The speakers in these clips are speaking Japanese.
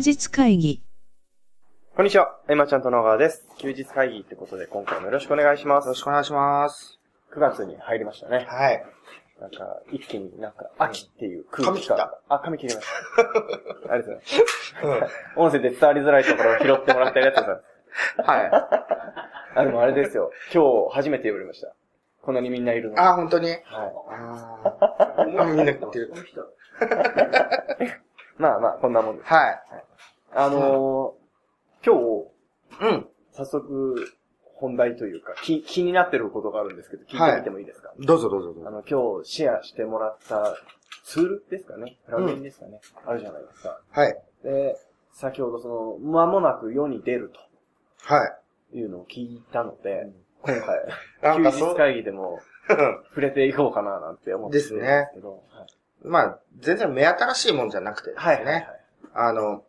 日会議。こんにちは、エマちゃんと野川です。休日会議ってことで今回もよろしくお願いします。よろしくお願いします。9月に入りましたね。はい。なんか、一気になんか、秋っていう空気髪切った感。あ、髪切りました。ありがとうございます。音声で伝わりづらいところを拾ってもらってありがとうございます。はい。あ、でもあれですよ。今日初めて呼ばれました。こんなにみんないるのに。あ、本当に？はい。あーみんな言ってる。まあまあ、こんなもんです。はい。あのー、今日、うん。早速、本題というか、気、気になってることがあるんですけど、聞いてみてもいいですか、どうぞどうぞどうぞ。あの、今日シェアしてもらったツールですかね？プラグインですかね、あるじゃないですか。はい。で、先ほどその、間もなく世に出るはい。というのを聞いたので、今な回、休んかそう日会議でも 触れていこうかななんて思ってるんですけど。まあ、全然目新しいもんじゃなくてですね。はい。はいはいはい。あの、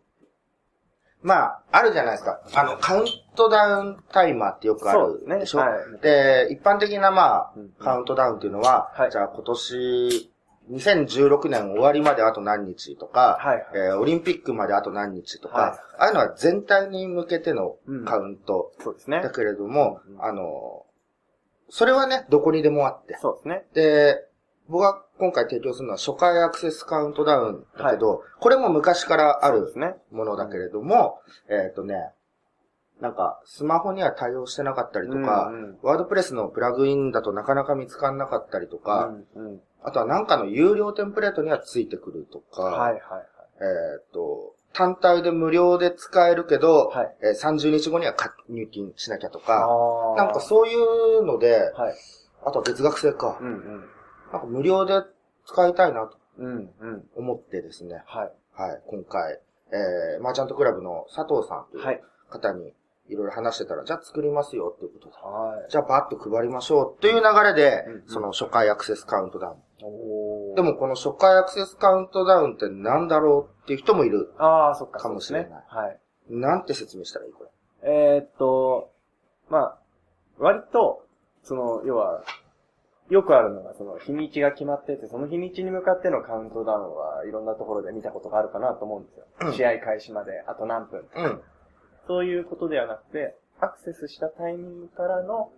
まあ、あるじゃないですか。あの、カウントダウンタイマーってよくあ。るでしょ？はい。で、一般的なまあうん、カウントダウンっていうのは、はいじゃあ今年、2016年終わりまであと何日とか、はいはいえーオリンピックまであと何日とか、はいああいうのは全体に向けてのうんカウントそうですねだ。けれども、うんあの、それはね、どこにでもあって。そうですね。で、僕が今回提供するのは初回アクセスカウントダウンだけど、これも昔からある。ものだけれども、えっ、とね、なんか、スマホには対応してなかったりとか、うんうんワードプレスのプラグインだとなかなか見つからなかったりとか、うんうん。あとはなんかの有料テンプレートにはついてくるとか、はいはいはい。えっ、と、単体で無料で使えるけど、はいえー30日後には加入金しなきゃとか、なんかそういうので、はい。あとは月額制か、うんうん。なんか無料で使いたいなと。思ってですね、はい。はい、今回、えー、マーチャントクラブの佐藤さんというはい。方にいろいろ話してたら、じゃあ作りますよっていうことで、はい。じゃあバッと配りましょうという流れで、うんうんその初回アクセスカウントダウン。おーでもこの初回アクセスカウントダウンって何だろうっていう人もいる。ああ、そっか。かもしれないねはい。なんて説明したらいいこれ。えーっと、まあ、割と、その、要は、よくあるのが、その、日にちが決まってて、その日にちに向かってのカウントダウンはいろんなところで見たことがあるかなと思うんですよ。うん試合開始まであと何分。うん。そういうことではなくて、アクセスしたタイミングからの、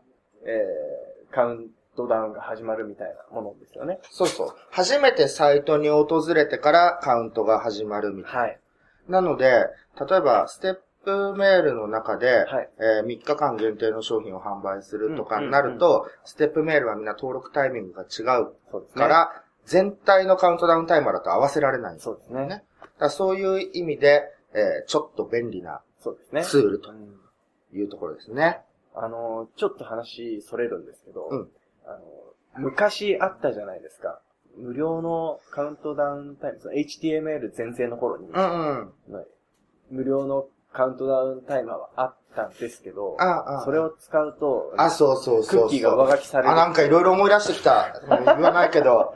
えー、カウントダウンが始まるみたいなものですよね。そうそう。初めてサイトに訪れてからカウントが始まるみたいな。はい。なので、例えば、ステップメールの中で、はいえー3日間限定の商品を販売するとかうんになると、ステップメールはみんな登録タイミングが違う。から、全体のカウントダウンタイマーだと合わせられないんですそうですね。ね。だそういう意味で、えーちょっと便利なそうですね。ツールとうんいうところですね。あの、ちょっと話それるんですけど、うんあの、昔あったじゃないですか。無料のカウントダウンタイム、その HTML 全盛の頃に、うんうん。無料のカウントダウンタイマーはあったんですけど、ああ、それを使うと、あ、そうそうそう。クッキーが上書きされる。あ、なんかいろいろ思い出してきた。うん言わないけど。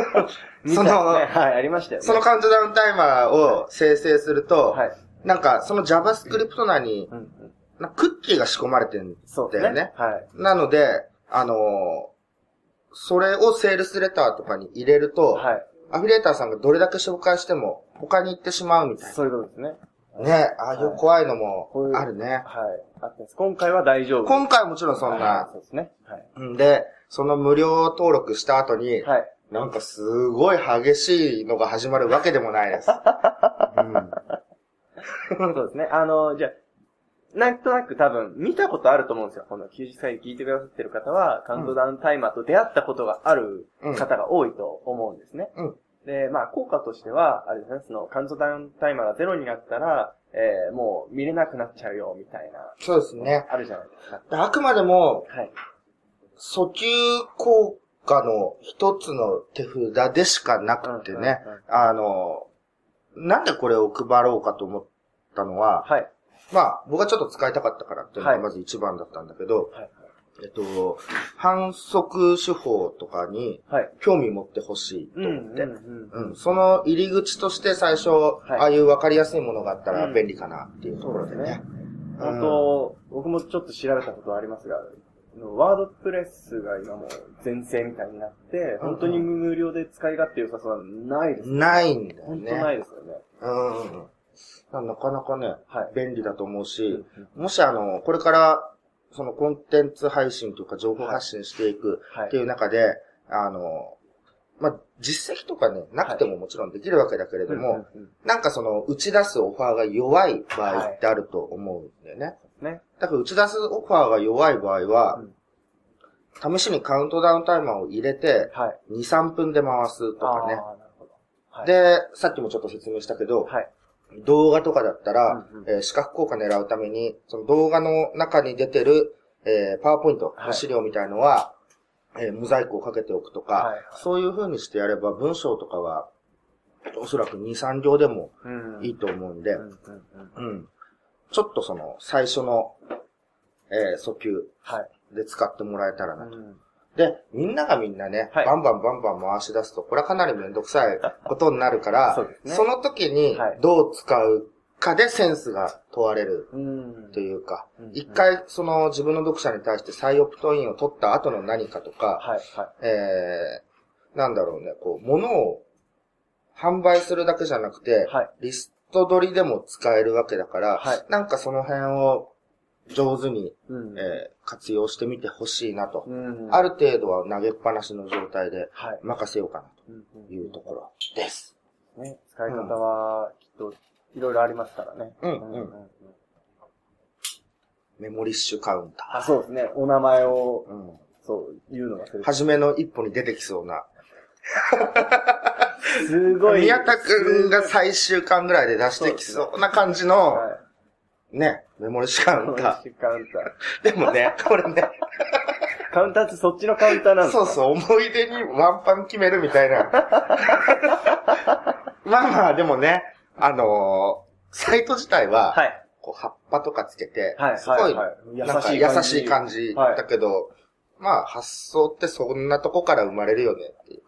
そのなねはい、ありましたよね。そのカウントダウンタイマーを生成すると、はい。なんかその JavaScript 内に、うんうん。なクッキーが仕込まれてるん。だよねはい。なので、あのーそれをセールスレターとかに入れると、はい。アフィリエーターさんがどれだけ紹介しても他に行ってしまうみたいそういうことですね。な。ね、ああいう怖いのもあるね。はい。あったんです。今回は大丈夫。今回はもちろんそんはいな。そうですね。はい。んで、その無料登録した後に、はい。なんかすごい激しいのが始まるわけでもないです。うんそうですね。あの、じゃあなんとなく多分見たことあると思うんですよ。この90歳聞いてくださってる方は、カウントダウンタイマーと出会ったことがある方が多いと思うんですね。うんで、まあ、効果としては、あれですね、そのカウントダウンタイマーがゼロになったら、えー、もう見れなくなっちゃうよ、みたいな、そうですね。あるじゃないですか。あくまでも、はい。訴求効果の一つの手札でしかなくてね、あの、なんでこれを配ろうかと思ったのは、はい。まあ、僕はちょっと使いたかったからっていうのはいがまず一番だったんだけど、はい。えっと、反則手法とかにはい。興味持ってほしいとうん。思って、うんうんうんその入り口として最初、いああいう分かりやすいものがあったらうん便利かなっていうところでね。本当、僕もちょっと調べたことはありますが、ワードプレスが今もう全盛みたいになって、本当に無料で使い勝手良さそうなのないですよね。ないんだよね。本当ないですよね。うん。なかなかね、はい。便利だと思ううし、もしあの、これから、そのコンテンツ配信というか情報発信していくはいっていう中で、あの、まあ、実績とかね、なくてももちろんできるわけだけれども、うんうんうんなんかその、打ち出すオファーが弱い場合ってあると思うんだよね。ね。だから打ち出すオファーが弱い場合は、試しにカウントダウンタイマーを入れて、はい。2、3分で回すとかね。で、さっきもちょっと説明したけど、はい。動画とかだったら、うんうんえー視覚効果狙うために、その動画の中に出てる、えーパワーポイント、はい資料みたいのは、えーモザイクをかけておくとか、はいはいそういう風にしてやれば文章とかは、おそらく2、3行でもうんいいと思うんで、うんうんうんうん。ちょっとその、最初の、えー訴求はい。で使ってもらえたらなと。うんで、みんながみんなね、はいバンバンバンバン回し出すと、これはかなりめんどくさい ことになるから、そねその時にはいどう使うかでセンスが問われるうん。というか、うん一回その自分の読者に対して再オプトインを取った後の何かとか、はい、はい。えー、なんだろうね、こう、物を販売するだけじゃなくて、はい。リスト取りでも使えるわけだから、はいなんかその辺を上手に、うん。えー活用してみてほしいなと。うん。ある程度は投げっぱなしの状態ではい。任せようかなうんというところです。ね、使い方は、きっと、いろいろありますからね。うんうんうんメモリッシュカウンタあ、そうですね。お名前を、ー。うん。そう、言うのがする。初めの一歩に出てきそうな。すごい。宮田くんが最終巻ぐらいで出してきそうな感じの、はい。ね、メモリッシュカウンタカウンター。ー。でもね、これね、カウンターってそっちのカウンターなんそうそう、思い出にワンパン決めるみたいな。まあまあ、でもね、あのーサイト自体は、はい。こう葉っぱとかつけて、はい。すごい、はいはいなんか優しい感じはいだけど、まあ発想ってそんなとこから生まれるよねっていう。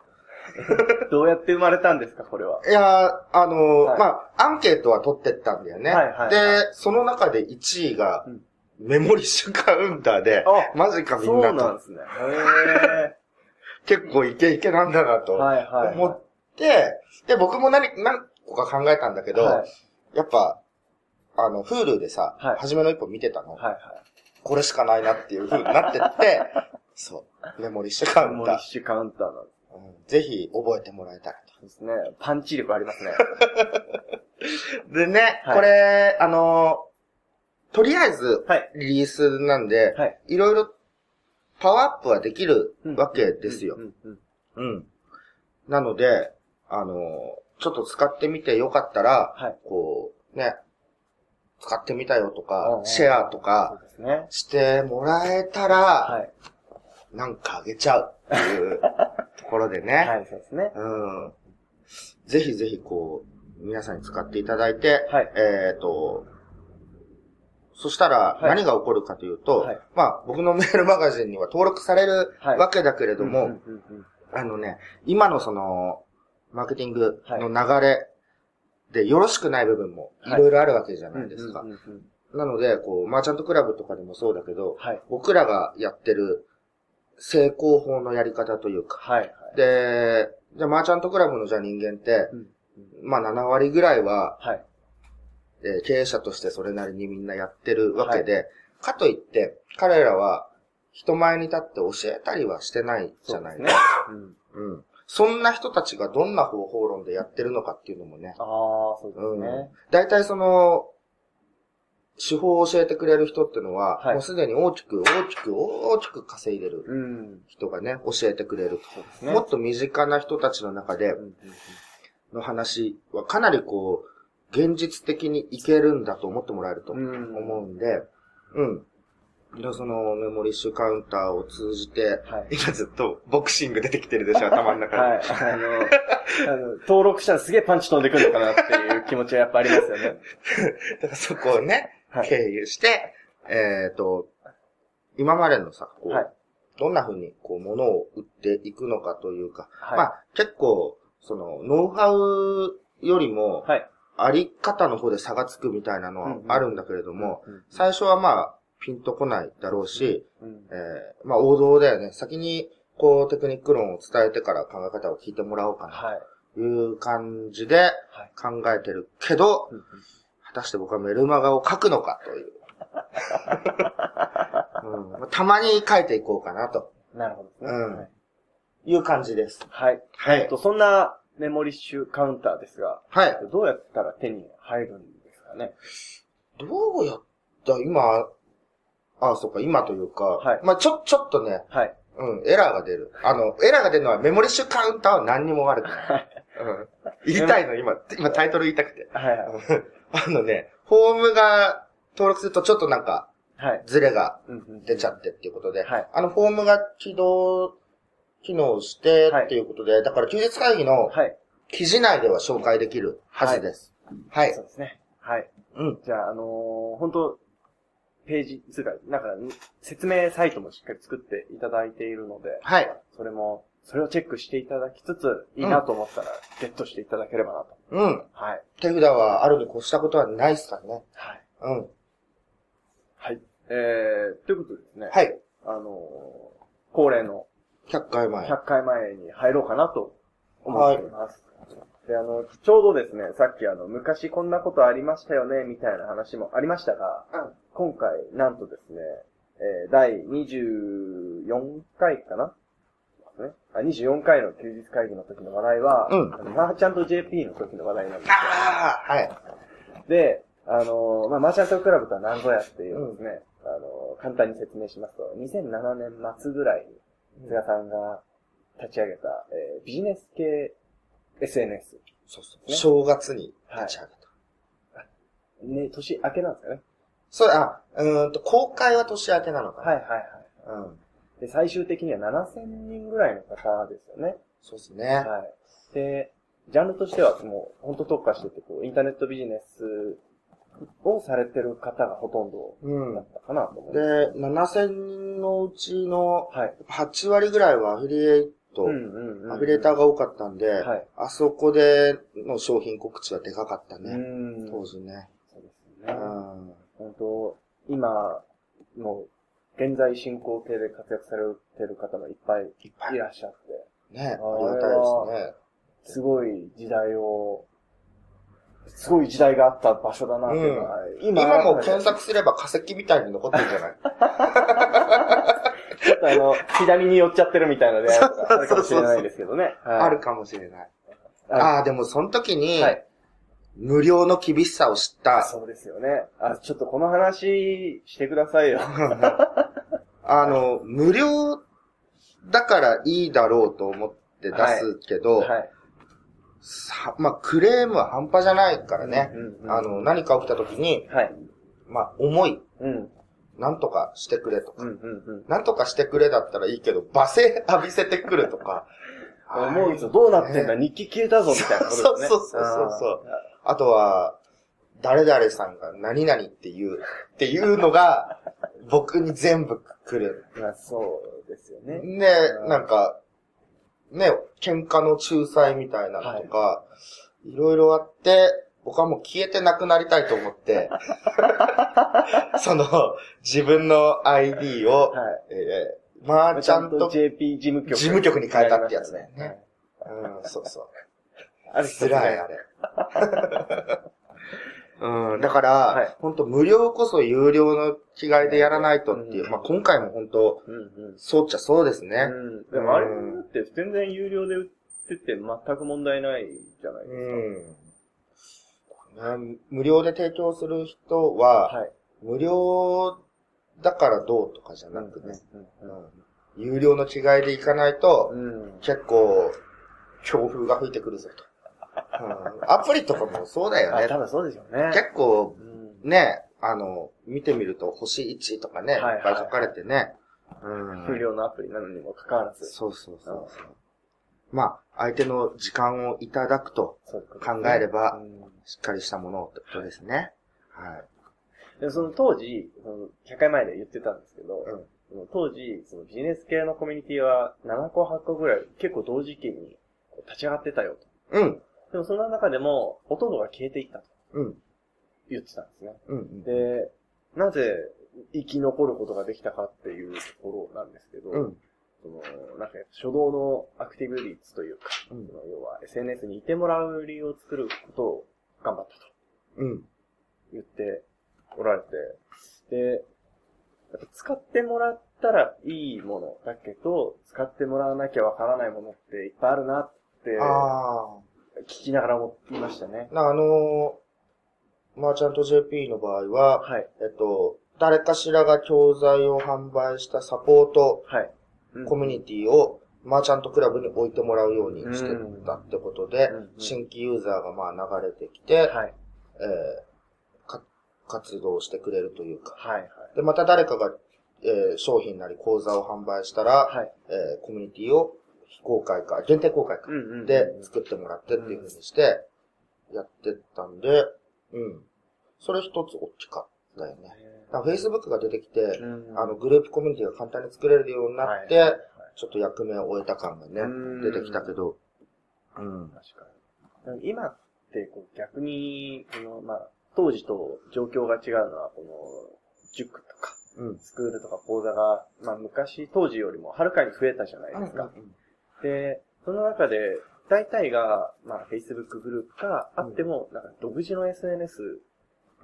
どうやって生まれたんですか、これは？いやー、あのーはいまあ、アンケートは取ってったんだよね。はいはいはいで、その中で1位がうん、メモリッシュカウンターで、あマジかみそうんなと。なんですね。へ 結構イケイケなんだなー。とはいはい。思って、で、僕も何、何個か考えたんだけど、はいやっぱ、あの、Hulu でさ、はい初めの一歩見てたの。はいはい。これしかないなっていう風になってって、そう、メモリッシュカウンターモリッ。シュカウンターなんでうんぜひ覚えてもらえたらすですね。パンチ力ありますね。と。でね、はいこれ、あの、とりあえず、はい。リリースなんで、はい。いろいろパワーアップはできるわけですよう。んうんうん。なので、あの、ちょっと使ってみてよかったら、はい。こう、ね、使ってみたよとうんかう、んシェアとそうかですね。してもらえたら、はい。なんかあげちゃうっていう ろでね。はい、そうですね。うん。ぜひぜひこう、皆さんに使っていただいて、はい。えっ、と、そしたらはい何が起こるかというと、はいまあ僕のメールマガジンには登録されるはいわけだけれども、うんうんうんうんあのね、今のその、マーケティングの流れでよろしくない部分もいろいろあるわけじゃないですか。なので、こう、マーチャントクラブとかでもそうだけど、はい。僕らがやってる正攻法のやり方というか、はい。で、じゃあマーチャントクラブのじゃあ人間って、うんまあ7割ぐらいは、はい。えー経営者としてそれなりにみんなやってるわけで、かといって、彼らは人前に立って教えたりはしてないじゃないそうですね。うん。うん。そんな人たちがどんな方法論でやってるのかっていうのもね、ああ、そうですね。大体その、手法を教えてくれる人ってのは、はいもうすでに大きく大きく大きく稼いでるうん。人がね、教えてくれると。ね。もっと身近な人たちの中での話はかなりこう、現実的にいけるんだと思ってもらえると思うん。うんで、うん。でそのメモリッシュカウンターを通じて、はい。今ずっとボクシング出てきてるでしょ、頭の中で。はい。あの、あの登録したらすげえパンチ飛んでくるのかなっていう気持ちはやっぱありますよね。だからそこをね、はい。経由して、えっ、と、今までのさ、こう、はいどんな風にこう物を売っていくのかというか、はい。まあ結構、その、ノウハウよりも、はい。あり方の方で差がつくみたいなのはうんうんあるんだけれども、うん、最初はまあ、ピンとこないだろうし、うん、えーまあ王道だよね。先に、こう、テクニック論を伝えてから考え方を聞いてもらおうかな、はい。という感じではい。考えてるけど、うんうん果たして僕はメルマガを書くのかという。うんまあたまに書いていこうかなとなるほどね。うんはいいう感じです。はい。はいえっと、。そんなメモリッシュカウンターですが、はい。どうやったら手に入るんですかね？どうやった今、あ、そっか、今というか、はいまあちょ、ちょっとね、はい。うん、エラーが出る。あの、エラーが出るのはメモリッシュカウンターは何にも悪くない。うん。言いたいの、今、今タイトル言いたくて。はいはい。あのね、フォームが登録するとちょっとなんか、はい。ズレが出ちゃってっていうことで、はいあのフォームが起動、機能してっていうことで、だから休日会議のはい。記事内では紹介できるはずです。はい。そうですね。はい。うん。じゃあ、あのー本当ページ、つうか、なんか、説明サイトもしっかり作っていただいているので、はい。それも、それをチェックしていただきつつ、いいなと思ったら、ゲットしていただければなと。うん。はい。手札はあるに越したことはないですからね。はい。うん。はい。えー、ということでですね。はい。あのー恒例の100回前。100回前に入ろうかなと思っています。で、あの、ちょうどですね、さっきあの、昔こんなことありましたよね、みたいな話もありましたが、うん今回、なんとですね、えー第24回かなですね。あ、24回の休日会議の時の話題は、うんあのマーチャント JP の時の話題なんですよ。ああ、はい。で、あのーまあ、マーチャントクラブとは何ぞやっていうですね、あのー簡単に説明しますと、2007年末ぐらいに、菅さんが立ち上げた、えービジネス系 SNS。そうそう。ね正月に立ち上げた。ね、年明けなんですかね。そう、あ、うーんと、公開は年明けなのかな。はいはいはい。うん。で、最終的には7000人ぐらいの方ですよね。そうですね。はい。で、ジャンルとしてはもう、本当特化してて、こう、インターネットビジネスをされてる方がほとんどうんだ。ったかなと思う。で、7000人のうちのはい。8割ぐらいはアフィリエイト、うんうんうん。アフィリエーターが多かったんで、はい。あそこでの商品告知はでかかったうね。ん。当時ね。そうですうね。ん。本当今、もう、現在進行形で活躍されてる方もいっぱいいらっしゃって、ね。ありがたいですね。すごい時代を、すごい時代があった場所だなっていうのは、今今も検索すれば化石みたいに残ってるんじゃない ちょっとあの、左に寄っちゃってるみたいな出会いとかあるかもしれないですけどね。はいあるかもしれない。あああ、でもその時に、はい。無料の厳しさを知った。そうですよね。あ、ちょっとこの話してくださいよ。あの、無料だからいいだろうと思って出すけど、はい。さまあ、クレームは半端じゃないからね。うんうんあの、何か起きた時に、はい。まあ、思い、うん。なんとかしてくれとか、うんうんうん。なんとかしてくれだったらいいけど、罵声浴びせてくるとか。思うんですよ。どうなってんだ、ね日記消えたぞ、みたいなことですね。そうそうそうそうあとは、誰々さんが何々って言う、っていうのが、僕に全部来る。まあ、そうですよね。ね、なんか、ね、喧嘩の仲裁みたいなのとか、い、ろいろあって、僕はもう消えてなくなりたいと思って、その、自分の ID を、はい。えーマーチャント、JP 事務局。事務局に変えたってやつだよねはい。うん、そうそう。あれ辛い、あれ。うん、だから、はい本当無料こそ有料の違いでやらないとっていう、うんまあ今回も本当うんうん。そうっちゃそうですね。うん。でもあれって全然有料で売ってて全く問題ないじゃないですか。うん。ね無料で提供する人は、はい。無料だからどうとかじゃなくね、有料の違いでいかないと。結構、強風が吹いてくるぞと。うんアプリとかもそうだよあ、ね。多分そうでしょうね。結構うん。ね、あの、見てみると星1とかね、いっぱい書かれてね。うん不良のアプリなのにもかかわらず。そうそうそう。まあ、相手の時間をいただくと、考えればうんしっかりしたものをってことですね。はい。でもその当時、その100回前で言ってたんですけど、うん当時、そのビジネス系のコミュニティは7個8個ぐらい結構同時期に立ち上がってたよと。うん。でもその中でもほとんどが消えていったとうん。言ってたんですね。うん。で、なぜ生き残ることができたかっていうところなんですけど、うん。そのなんか、初動のアクティブ率というか、うんその要は SNS にいてもらう理由を作ることを頑張ったとうん。言っておられて、で、やっぱ使ってもらったらいいものだけど、使ってもらわなきゃわからないものっていっぱいあるなってあ聞きながら思いましたね。あ。なあのー、マーチャント JP の場合は、はい。えっと、誰かしらが教材を販売したサポートはい。うんコミュニティをマーチャントクラブに置いてもらうようにしてたってことでうんうん、新規ユーザーがまあ流れてきて、はい。えーか活動してくれるというか。はい。はい。で、また誰かが、えー商品なり講座を販売したら、はい。えーコミュニティを非公開か、限定公開か。で作ってもらってっていう風にして、やってったんで、うん。それ一つ大きかったよね。だから Facebook が出てきて、うんあの、グループコミュニティが簡単に作れるようになって、ちょっと役目を終えた感がねうん、出てきたけど、うん。確かに。今ってこう逆に、この、まあ、当時と状況が違うのは、この、塾とか、うん。スクールとか講座が、まあ昔、当時よりもはるかに増えたじゃないですか。で、その中で、大体が、まあ、Facebook グループか、あっても、なんか独自の SNS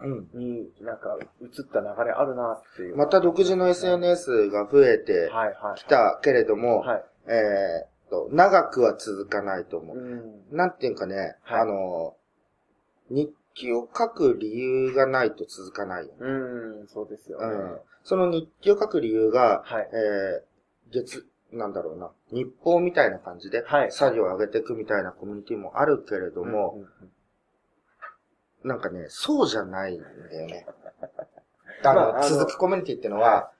うん。になんか移った流れあるなっていう。また独自の SNS が増えて。きたけれども、はい。えーっと、長くは続かないと思う。うん。なんていうかね、はいあの、日記を書く理由がないと続かないよ。うん、そうですよね。うん。その日記を書く理由が、はい。えー、月、なんだろうな、日報みたいな感じで、はい作業を上げていくみたいなコミュニティもあるけれども、なんかね、そうじゃないんだよね。あの、まあ続きコミュニティってのは、は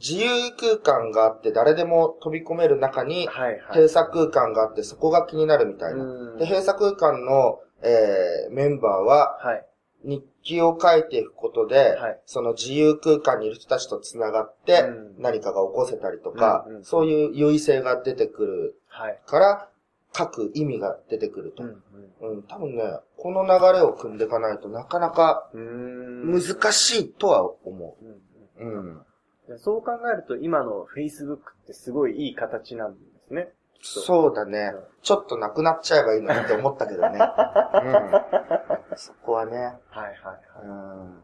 自由空間があって誰でも飛び込める中に。閉鎖空間があってそこが気になるみたいな。うんで、閉鎖空間の、えー、メンバーは、はい。日記を書いていくことで、はいその自由空間にいる人たちと繋がって、うん何かが起こせたりとか、うんうんそういう優位性が出てくるはい。から、書く意味が出てくると。うんうん、多分ね、この流れを組んでいかないとなかなかうん。難しいとは思うんうんう。うん。でそう考えると、今の Facebook ってすごいいい形なんですね。そうだねうん。ちょっとなくなっちゃえばいいのにって思ったけどね。うん。そこはね。はいはいうん。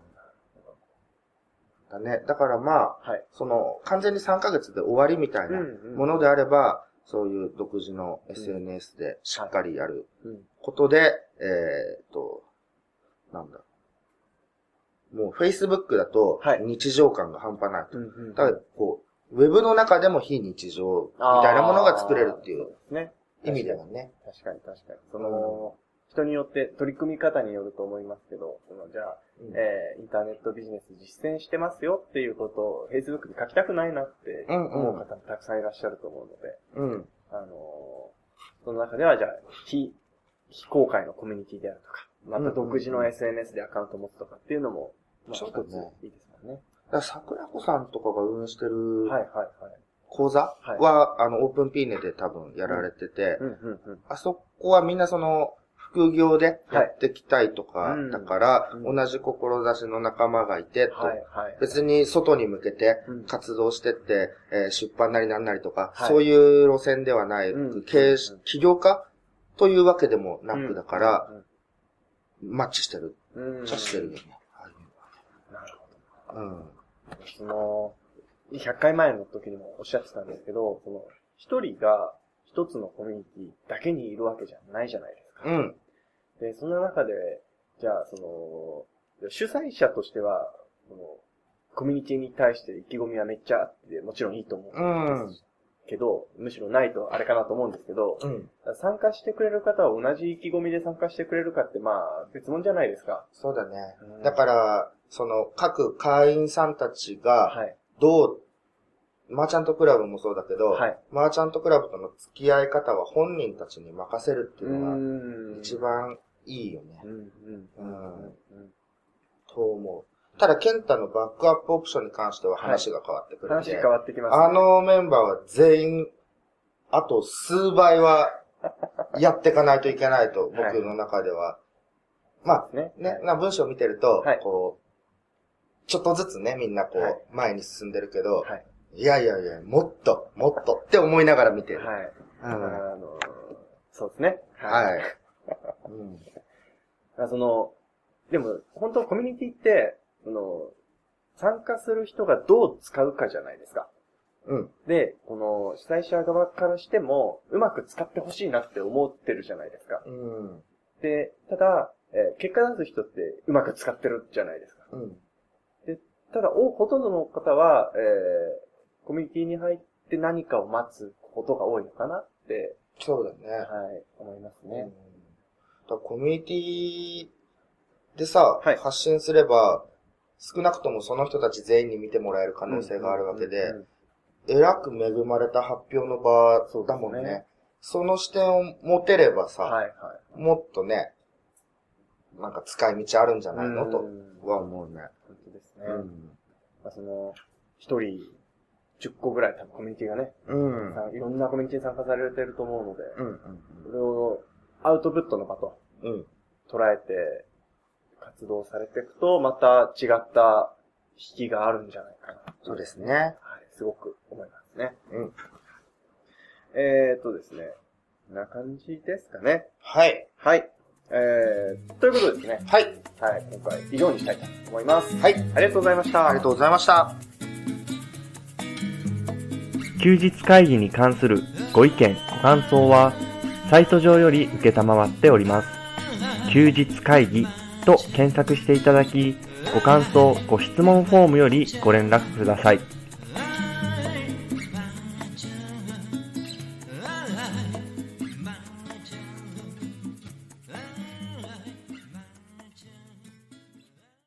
だね。だからまあ、はい。はい。その、完全に3ヶ月で終わりみたいなうんうんものであれば、そういう独自の SNS でしっかりやるうん。ことで、えーっと、なんだ。もう Facebook だとはい日常感が半端ないと。うんうんただ、こう、ウェブの中でも非日常みたいなものが作れるっていう。意味ではね。確かに確かに。その、人によって、取り組み方によると思いますけど、その、じゃあ、うんえー、インターネットビジネス実践してますよっていうことを Facebook に書きたくないなって思う方もたくさんいらっしゃると思うので、うん。あのーその中ではじゃあ、非、非公開のコミュニティであるとか、また独自の SNS でアカウントを持つとかっていうのも、まあ一ついいですもんね。だ桜子さんとかが運営してるはいはいはい。講座はいは、あの、オープンピーネで多分やられてて、うんうんうん。あそこはみんなその、副業でやっていきたいとかはい、だから、うん同じ志の仲間がいて、とはいはい。別に外に向けてうん活動してって、えー出版なりなんなりとか、はいそういう路線ではない、うん経営うん起業家というわけでもなくだから、うん、マッチしてる。うん。してるよね。なるほど。うん。その、100回前の時にもおっしゃってたんですけど、その、一人が一つのコミュニティだけにいるわけじゃないじゃないですか。うん。で、その中で、じゃあ、その、主催者としては、その、コミュニティに対して意気込みはめっちゃあって、もちろんいいと思うんですけど、むしろないとあれかなと思うんですけど、うん。参加してくれる方は同じ意気込みで参加してくれるかって、まあ、別物じゃないですか。そうだねうん。だから、その、各会員さんたちが、はい。どう、マーチャントクラブもそうだけど、はいマーチャントクラブとの付き合い方は本人たちに任せるっていうのがん一番いいよねう、ん、うん。と思う。ただ、ケンタのバックアップオプションに関しては話が変わってくるんで、話変わってきますね。あのメンバーは全員、あと数倍はやっていかないといけないと、僕はいの中では。まね。あ、ね、な文章を見てると、はいこう、ちょっとずつね、みんなこう、はい前に進んでるけど、はい。いやいやいや、もっと、もっとって思思いながら見てる。はい。あの、そうですね。はい。うん。あその、でも、本当コミュニティって、その、参加する人がどう使うかじゃないですか。うん。で、この主催者側からしても、うまく使ってほしいなって思ってるじゃないですか。うん。で、ただ、えー結果出す人ってうまく使ってるじゃないですか。うん。ただ、おほとんどの方は、えーコミュニティに入って何かを待つことが多いのかなって、そうだね。はい、思いますうんね。だからコミュニティでさ、はい発信すれば、少なくともその人たち全員に見てもらえる可能性があるわけで、えらく恵まれた発表の場だもんね。その視点を持てればさ、はいはい。もっとね、なんか使い道あるんじゃないの？とうんは思うね。本当ですね。うん。まあ、その、一人、10個ぐらい多分コミュニティがね、うん。さいろんなコミュニティに参加されてると思うので、うん。それをアウトプットの場とうん。うん。捉えて活動されていくと、また違った引きがあるんじゃないかな。そうですね。はい、すごく思いますね。うん。えーっとですね、こんな感じですかね。はい。はい。えー、ということでですね、はい。はい、今回以上にしたいと思います。はい。ありがとうございました。ありがとうございました。休日会議に関するご意見、ご感想は、サイト上より受けたまわっております。休日会議と検索していただき、ご感想、ご質問フォームよりご連絡ください。